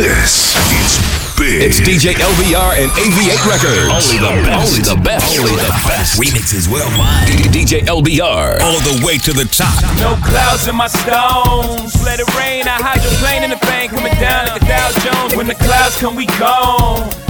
This is big. It's DJ LBR and AV8 Records. Only the best. Only the best. Only the best. Remixes worldwide. DJ LBR. All the way to the top. No clouds in my stones. Let it rain. I hydroplane in the bank coming down like a Dow Jones. When the clouds come, we gone.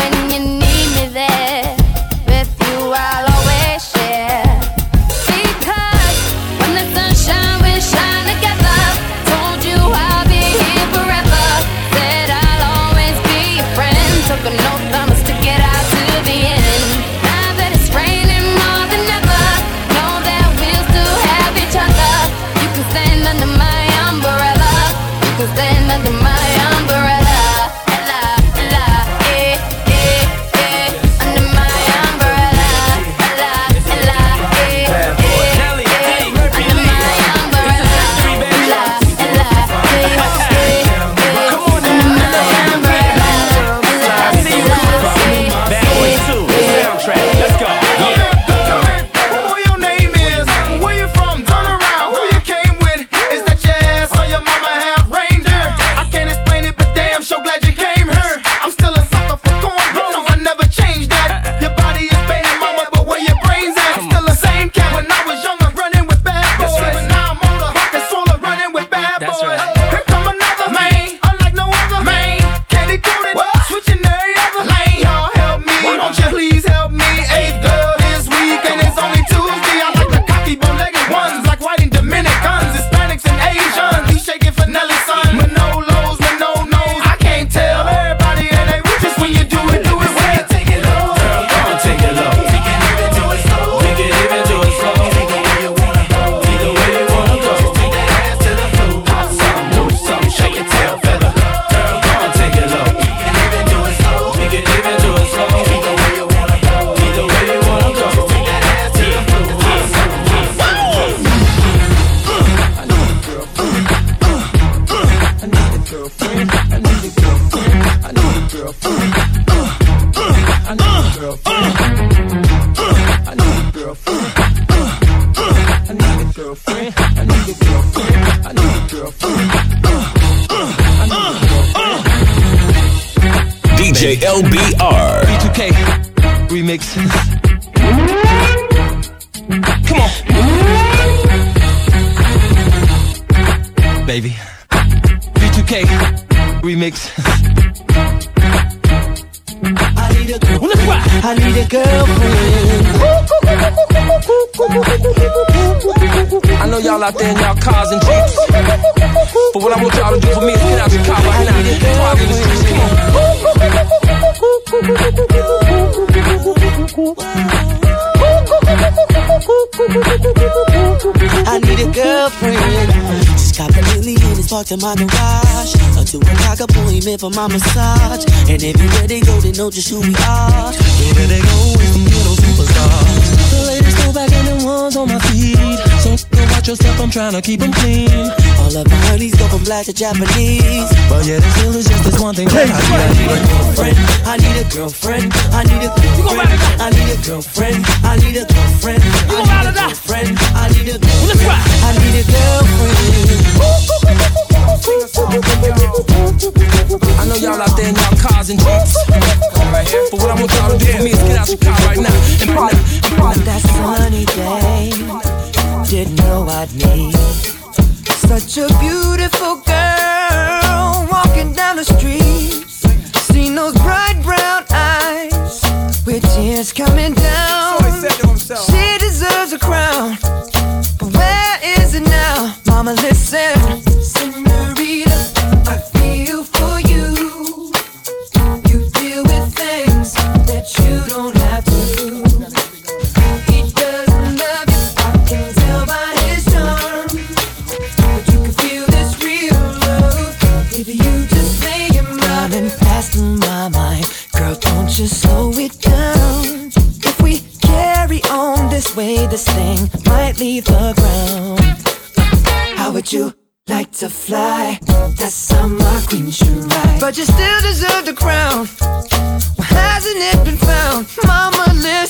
When you need me there. With you, I'll in my garage. A two appointment for my massage. And everywhere they go, they know just who we are. Everywhere they go, we some little superstars. The ladies go back and the ones on my feet. So go watch yourself, I'm trying to keep them clean. All of my honeys go from black to Japanese. But yeah, there still is just this one thing that I need. I need a girlfriend. I need a girlfriend. I need a girlfriend. I need a girlfriend. I need a girlfriend. I need a girlfriend. I need a girlfriend. I know y'all out there in y'all cars and jeeps. But what I want y'all to do for me is get out your car right now and right now. On that sunny day, didn't know I'd meet such a beautiful girl walking down the street. Seen those bright brown eyes with tears coming down. She deserves a crown, but where is it now? Mama, listen, leave the ground. How would you like to fly? That's how my queen should ride. But you still deserve the crown. Why hasn't it been found? Mama, listen.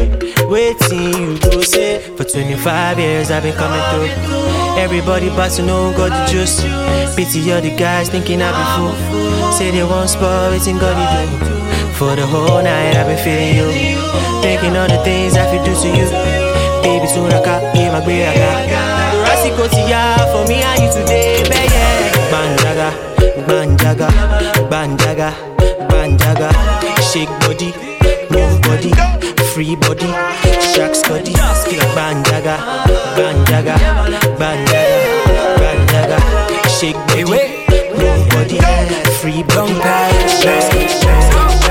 Waiting, you do say. For 25 years, I've been coming through. Everybody but to know got the juice. Pity all the guys thinking I be fool. Say they want spot, waiting God to do. For the whole night, I've been feeling you. Thinking all the things I could do to you. Baby, soon I got in my grave. I got. For me, are you today, baby? Banjaga, banjaga, banjaga, banjaga. Shake body, move body free body. shark body, skill bandaga, bandaga, bandaga, bandaga. Shake body, move body, free body. Shaq's body,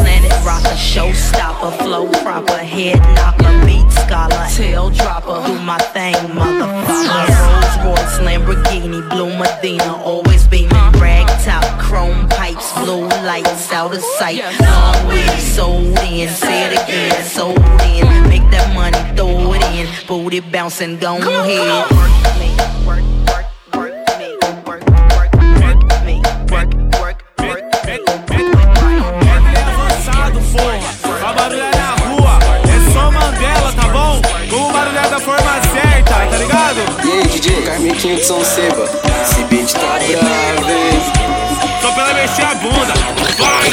Planet rocker, showstopper, flow proper, head knocker, beat scholar, tail dropper. Do my thing, motherfucker. Rolls Royce, Lamborghini, blue Medina, always beaming. Rag top, chrome pipes, blue lights out of sight. Long weed sold in, say it again, sold in. Make that money, throw it in, booty bouncing, go ahead. avançado, Carmequinho de São Seba. Esse beat tá bravo, hein? Só pra ela mexer a bunda. Vai!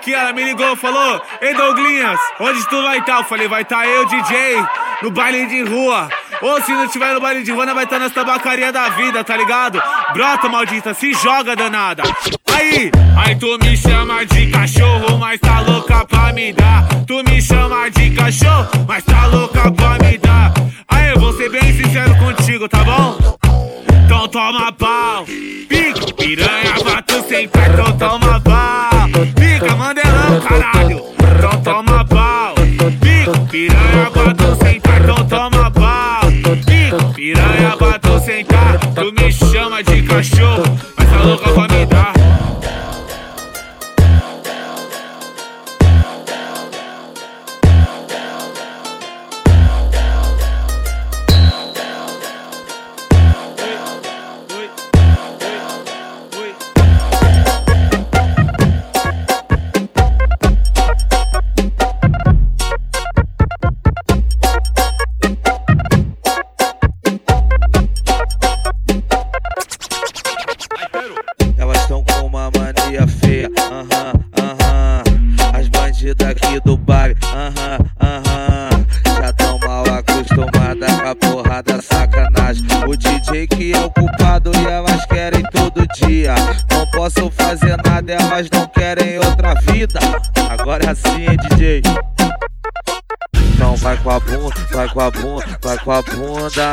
Aqui, ela me ligou falou: Ei, Douglinhas, onde tu vai estar? Eu falei: Vai estar eu, DJ, no baile de rua. Ou se não tiver no baile de rua, vai estar nas tabacarias da vida, tá ligado? Brota, maldita, se joga, danada. Aí, aí tu me chama de cachorro, mas tá louca pra me dar. Tu me chama de cachorro, mas tá louca pra me dar. Aí, eu vou ser bem sincero contigo, tá bom? Então toma pau. Pica, piranha, pra tu sentar, então toma pau. Pica, mandelão, caralho. Então toma pau. Pica, piranha, tu sentar, então toma pau. Pica, piranha, tu sentar. Tu me chama de cachorro, mas tá louca pra me dar.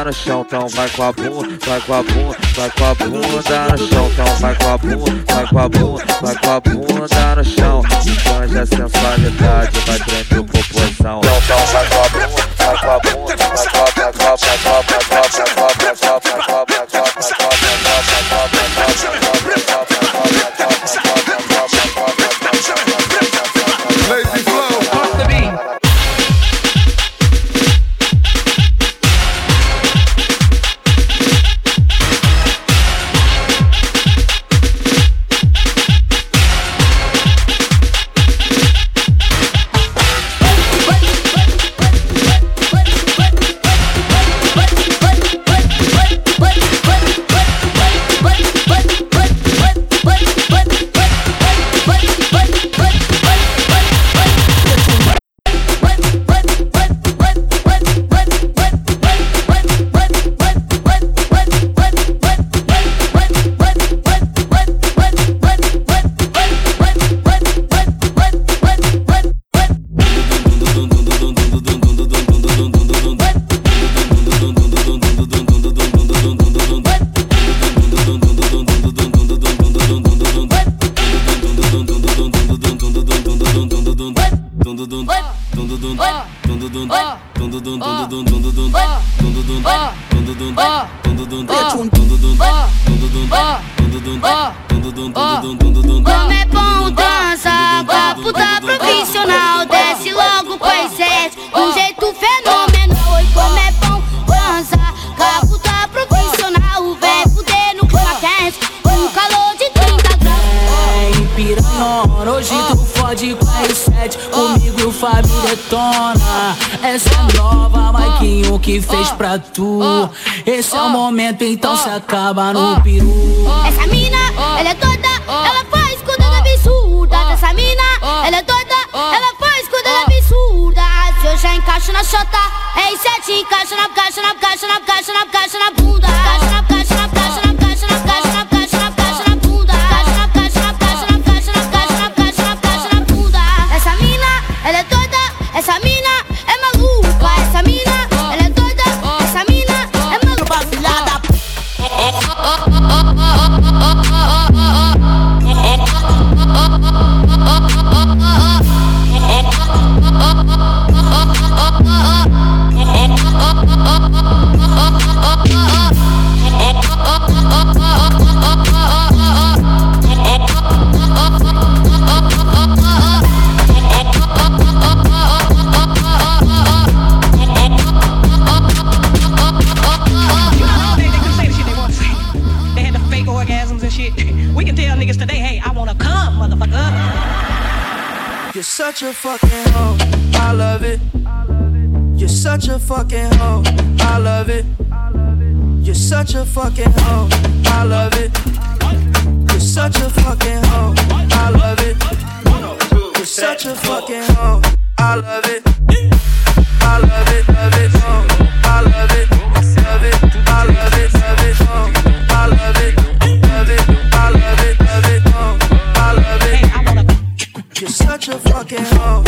no chão, então vai com a bunda, vai com a bunda, vai com a bunda no chão, então vai com a bunda, vai com a bunda, vai com a bunda no chão. Canja sensualidade, vai prender proporção. Então vai com a bunda, vai com a bunda, vai com a bunda, vai com a bunda, vai com a bunda. a fucking hoe. I love it. You're such a fucking hoe. I love it. You're such a fucking hoe. I love it. You're such a fucking hoe. I love it. You're such a fucking hoe. I love it. I love it, love it, oh. your fucking hoe.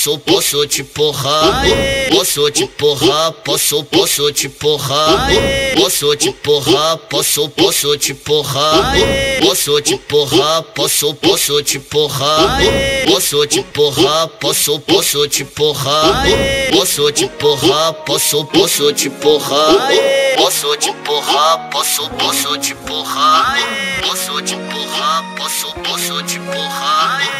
posso, posso te porrar, posso te porrar, posso, posso te porrar, posso te porrar, posso, posso te porrar, posso te porrar, posso, posso te porrar, posso te porrar, posso, posso te porrar, posso te porrar, posso, posso te porrar, posso te porrar, posso, posso te porrar, posso te porrar, posso, posso te porrar.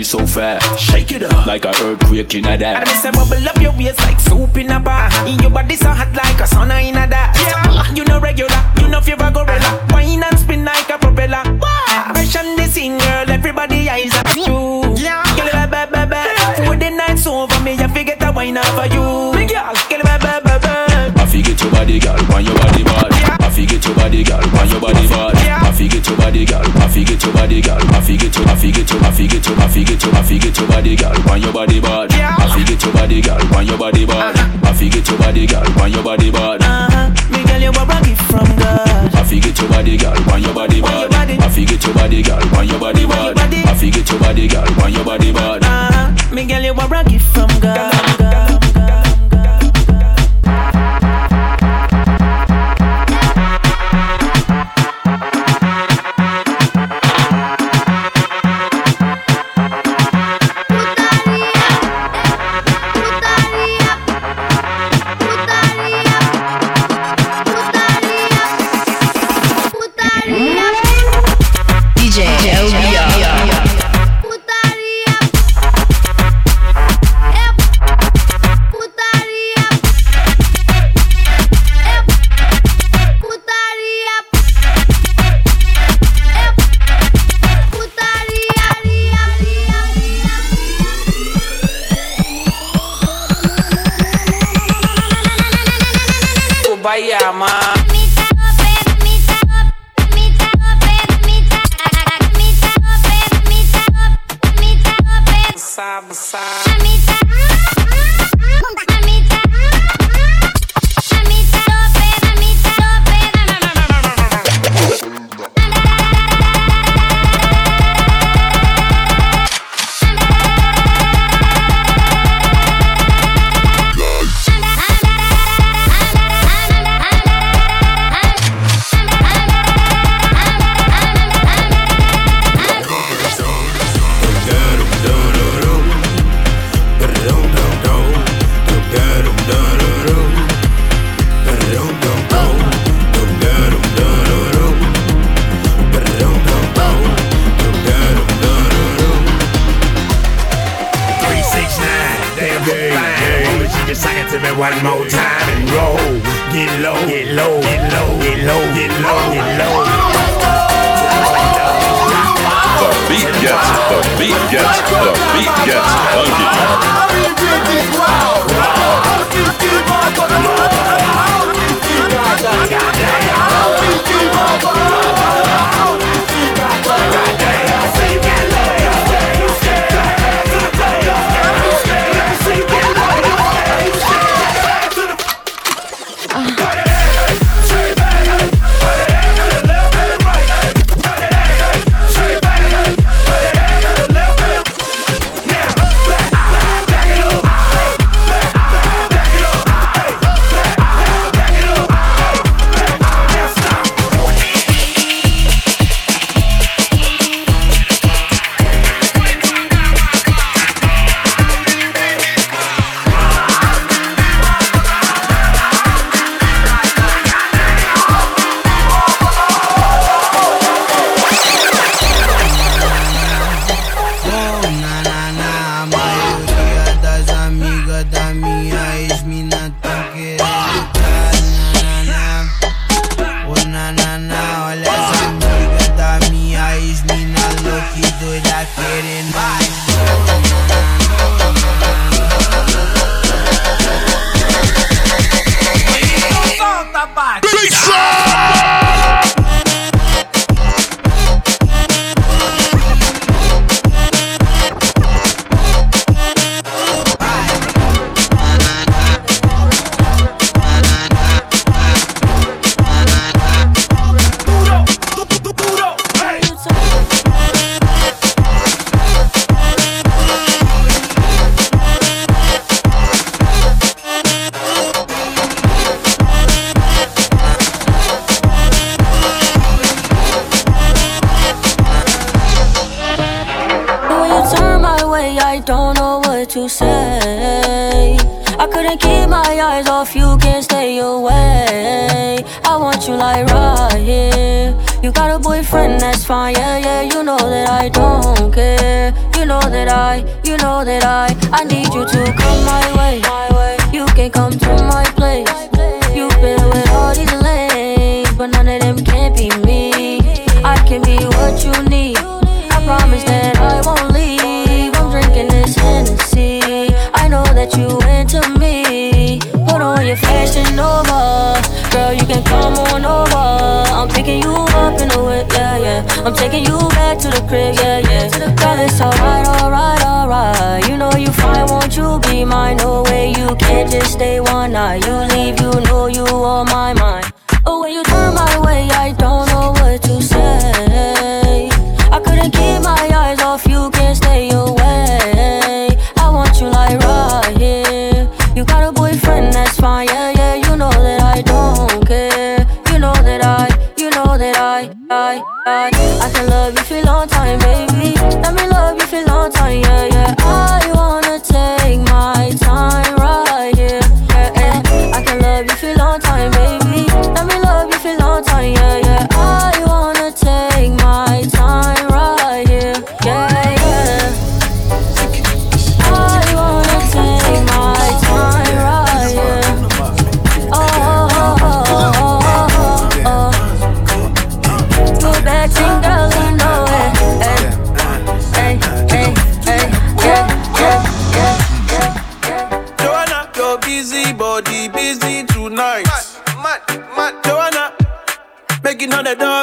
body so fast. Shake it up like a earthquake in a that. And it's a bubble up your waist like soup in a bar. In your body so hot like your body, girl, want your body bad. Yeah. I forget your body, girl, want your body bad. Uh-huh. I forget your body, girl, want your body bad. Uh-huh. Me girl, you a gift from God. I forget your body, girl, want your body bad. I forget your body, girl, want your body bad. I forget your body, girl. To say. I couldn't keep my eyes off you, can't stay away. I want you like right here. You got a boyfriend, that's fine, yeah, yeah. You know that I don't care. You know that I, you know that I, I need you to come my way. You can come to my place. You've been with all these lanes, but none of them can't be me. I can be what you need. I promise that I won't drinking this Hennessy. I know that you into me. Put on your fashion Nova, girl. You can come on over. I'm picking you up in the whip, yeah, yeah. I'm taking you back to the crib, yeah, yeah. Girl, it's alright, alright, alright. You know you fine, won't you be mine? No way, you can't just stay one night. You leave, you know you on my mind. Oh, when you turn my way, I don't know what to say. I couldn't keep my eyes off you, away. I want you like right here. You got a boyfriend, that's fine, yeah, yeah. You know that I don't care. You know that I, you know that I, I, can love you for a long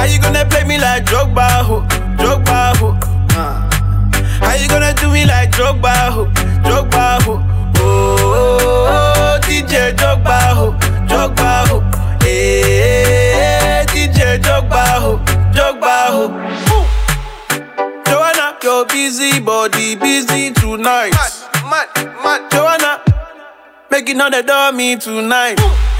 How you gonna play me like Drogba, ho? Drogba, ho? Uh. How you gonna do me like Drogba, ho? Drogba, ho? Oh, oh, oh, DJ Drogba, ho? Drogba, ho? Eh, hey, DJ Drogba, ho? Drogba, ho? Ooh. Joanna, your busy body busy tonight. Man, man, man. Joanna, making all the dummy tonight. Ooh.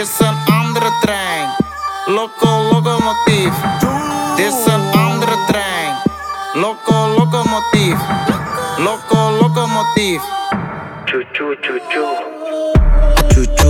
Dit is een andere trein. Loco locomotief. Dit is een andere trein. Loco locomotief. Loco locomotief. Choo choo choo choo. Choo choo.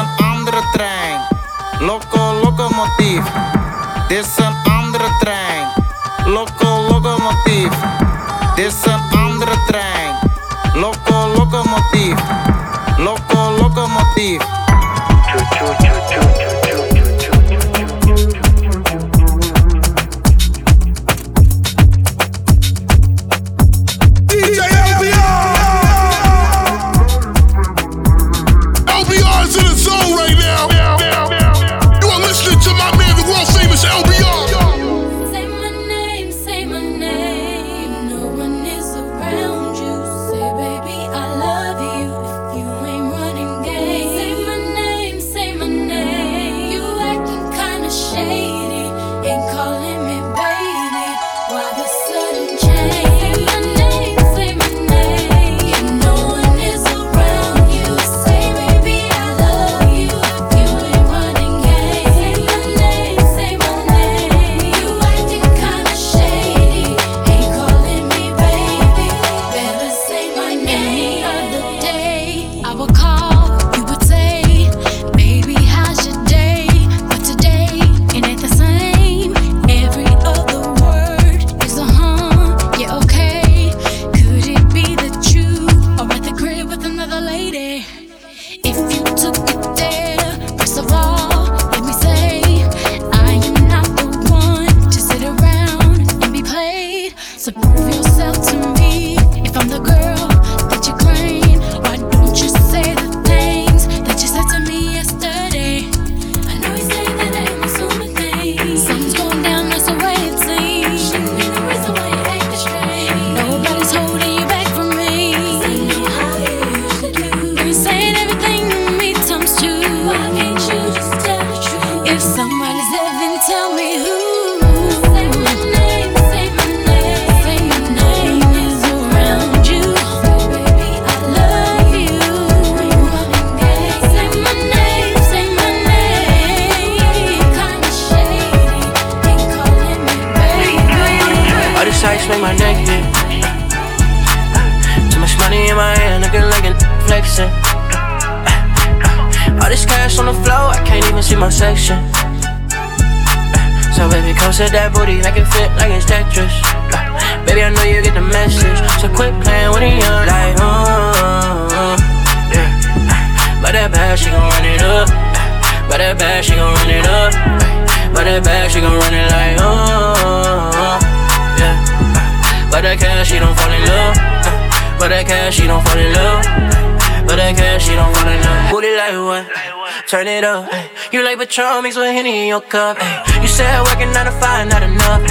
turn it up. You like Patron mixed with Henny in your cup. You said working 9 to 5, not enough.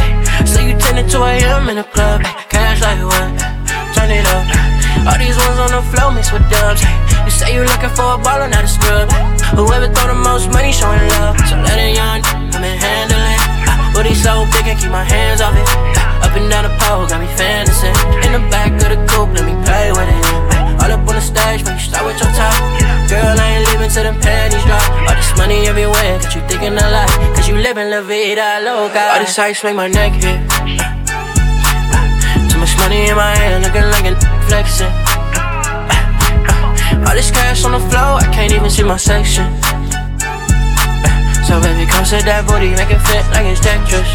So you 10 to 2 a.m. in the club. Cash like what? Turn it up. All these ones on the floor mixed with dubs. You say you looking for a baller, not a scrub. Whoever throw the most money showing love. So let it young, come and handle it, but he's so big, and keep my hands off it. Up and down the pole, got me fantasy. In the back of the coupe, let me play with it. All up on the stage, make you start with your top. Girl, I ain't leaving till them panties drop. All this money everywhere, got you thinking a lot. Cause you living la vida loca. All these ice make my neck hit. Too much money in my hand, looking like a flexing. All this cash on the floor, I can't even see my section. So baby, come sit that booty, make it fit like it's Tetris.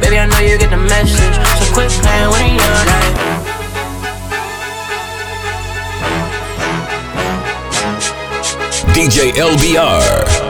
Baby, I know you get the message, so quit playing with your life. DJ LBR.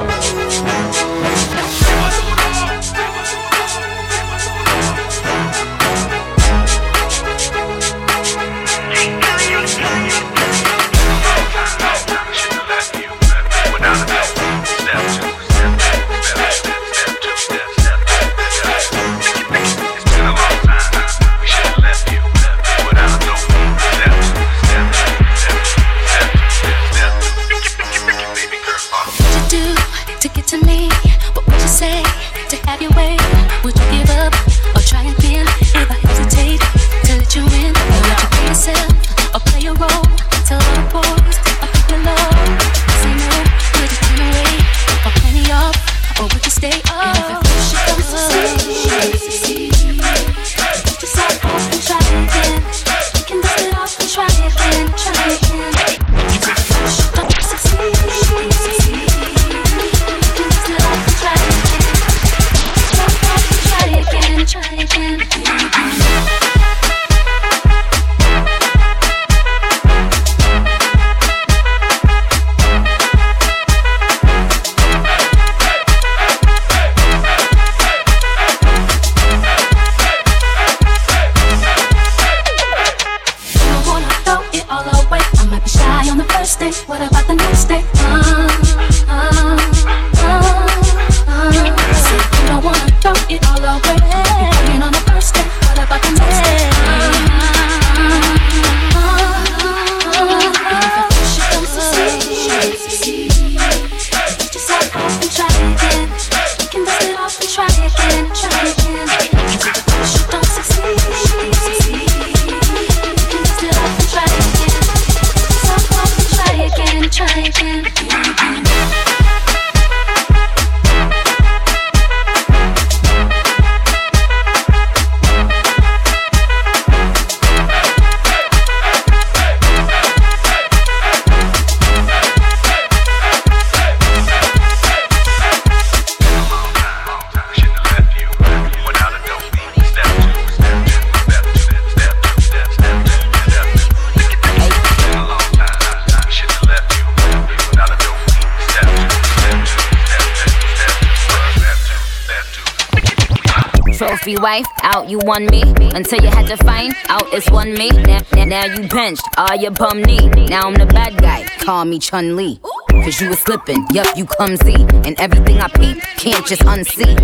Won me. Until you had to find out it's one me. Now, now, now you benched, all your bum knee. Now I'm the bad guy, call me Chun Li. Cause you was slipping, yup, you clumsy. And everything I peep, can't just unsee.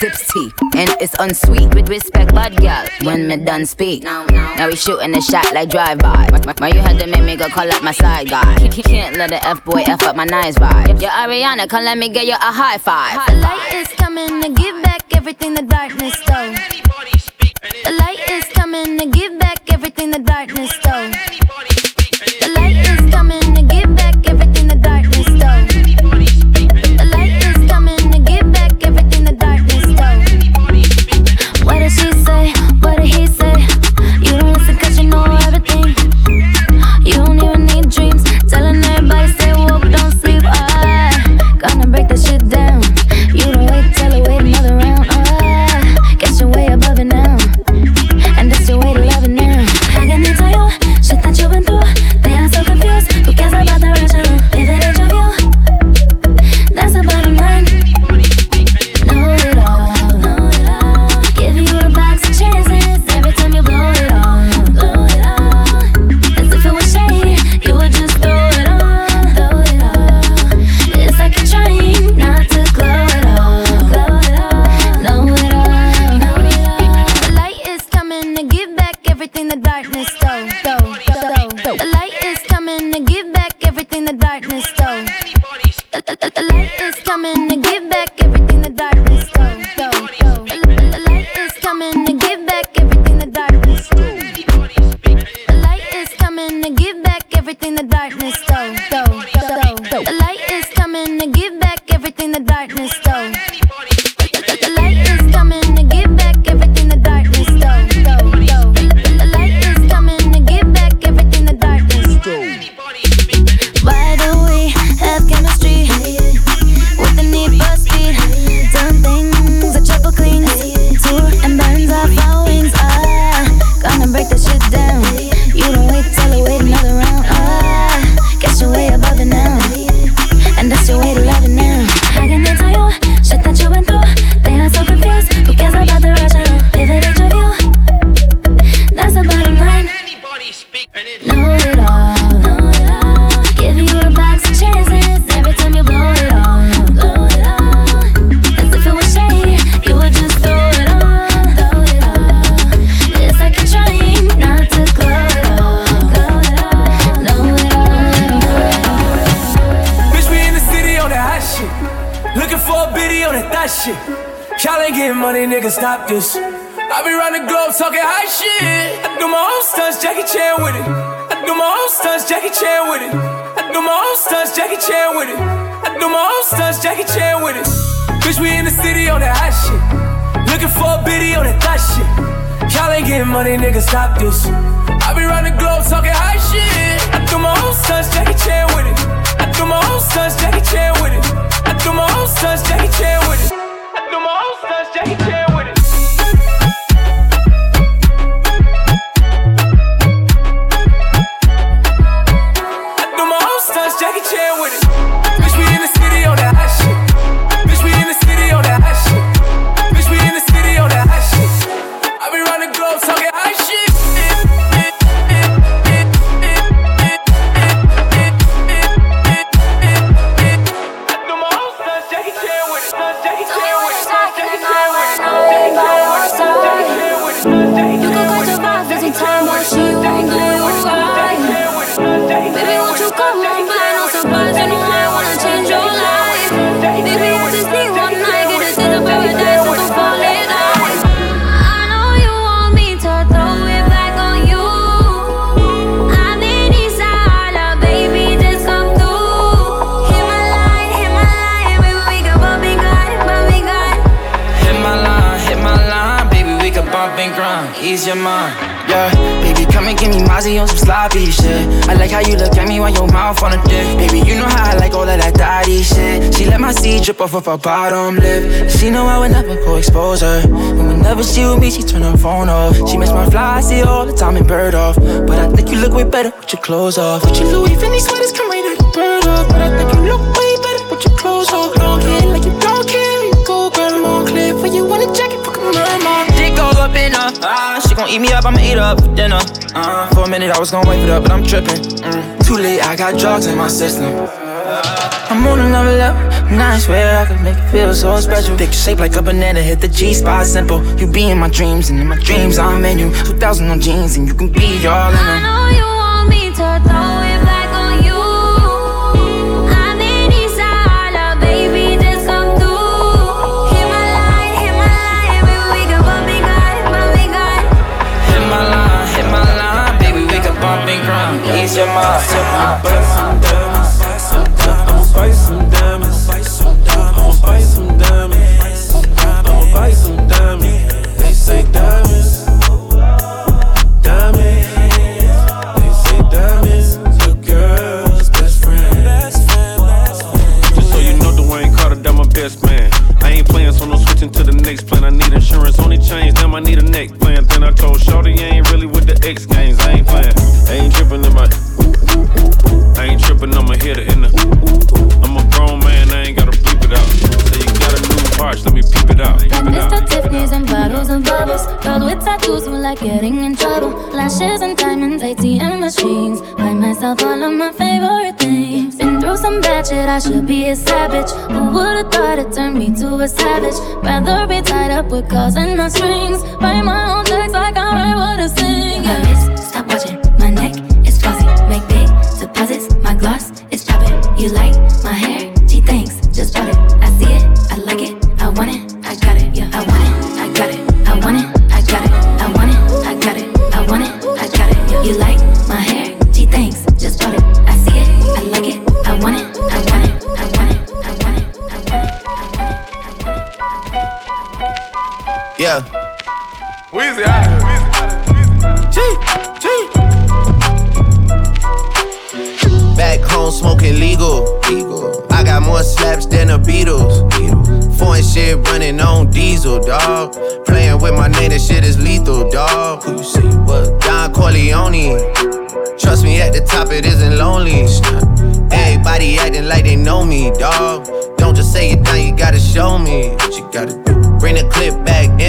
Zips tea, and it's unsweet. With respect, bud gal, when me done speak. Now we shooting a shot like drive-by. Why you had to make me go call up my side guy? Can't let the F-boy F up my nice vibe. Yo, Ariana, come let me get you a high five. The light is coming to give back everything the darkness stole. Coming to give back everything the darkness stole. The darkness nigga, stop this. I be round the globe talking high shit. I do my own stunts, Jackie Chan with it. I do my own stunts, Jackie Chan with it. I do my own stunts, Jackie Chan with it. I do my own stunts, Jackie Chan with it. Jackie Chan with it. Bitch, we in the city on that hot shit. Bitch, we in the city on that hot shit. Bitch, we in the city on that hot shit. I be round the globe talking high Mozzie on some sloppy shit. I like how you look at me while your mouth on a dick. Baby, you know how I like all of that daddy shit. She let my seed drip off of her bottom lip. She know I would never go expose her. And whenever she with me, she turn her phone off. She makes my fly, I see her all the time and bird off. But I think you look way better with your clothes off. With your Louis Vuitton sweaters, come right out bird off. But I think you look way better with your clothes off. Don't care like you don't care. You go, girl, more clear. For you want a jacket, up in her. Ah, she gon' eat me up, I'ma eat up for dinner. Uh, for a minute, I was gon' wait it up, but I'm trippin'. Mm. Too late, I got drugs in my system. I'm on another level, and I swear I could make it feel so special. Picture shaped like a banana, hit the G spot simple. You be in my dreams, and in my dreams I'm in you. 2000 on jeans, and you can be all in them. Grind. Ease your mind,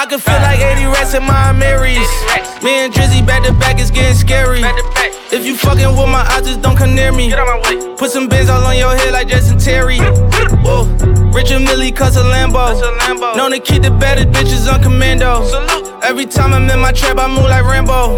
I can feel like 80 rats in my Marys. Me and Drizzy back to back is getting scary. If you fucking with my eyes, just don't come near me. Put some bins all on your head like Jason Terry. Whoa. Richard Mille cuss a Lambo. Known to keep the better bitches on commando. Every time I'm in my trap, I move like Rambo.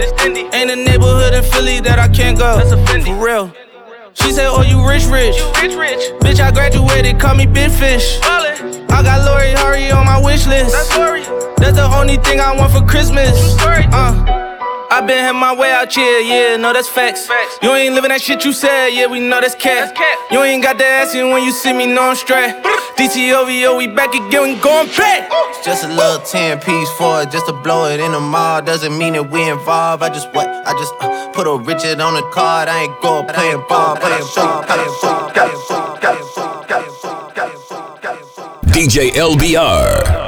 Ain't a neighborhood in Philly that I can't go. For real. She said, Oh, you rich, rich. rich, rich. Bitch, I graduated, call me Big Fish. I got Lori Harvey on my wish list. That's Lori. That's the only thing I want for Christmas. Uh. I been had my way out here, yeah, no, that's facts. facts. You ain't living that shit you said, yeah, we know that's cat. You ain't got the ass in when you see me, no, I'm straight. DTOVO, we back again, we going back. It's just a little 10 piece for it, just to blow it in the mall. Doesn't mean that we involved. I just what? I just uh, put a Richard on the card. I ain't go playing ball, playing ball, playing ball, playing ball, playing ball, playing ball. DJ LBR.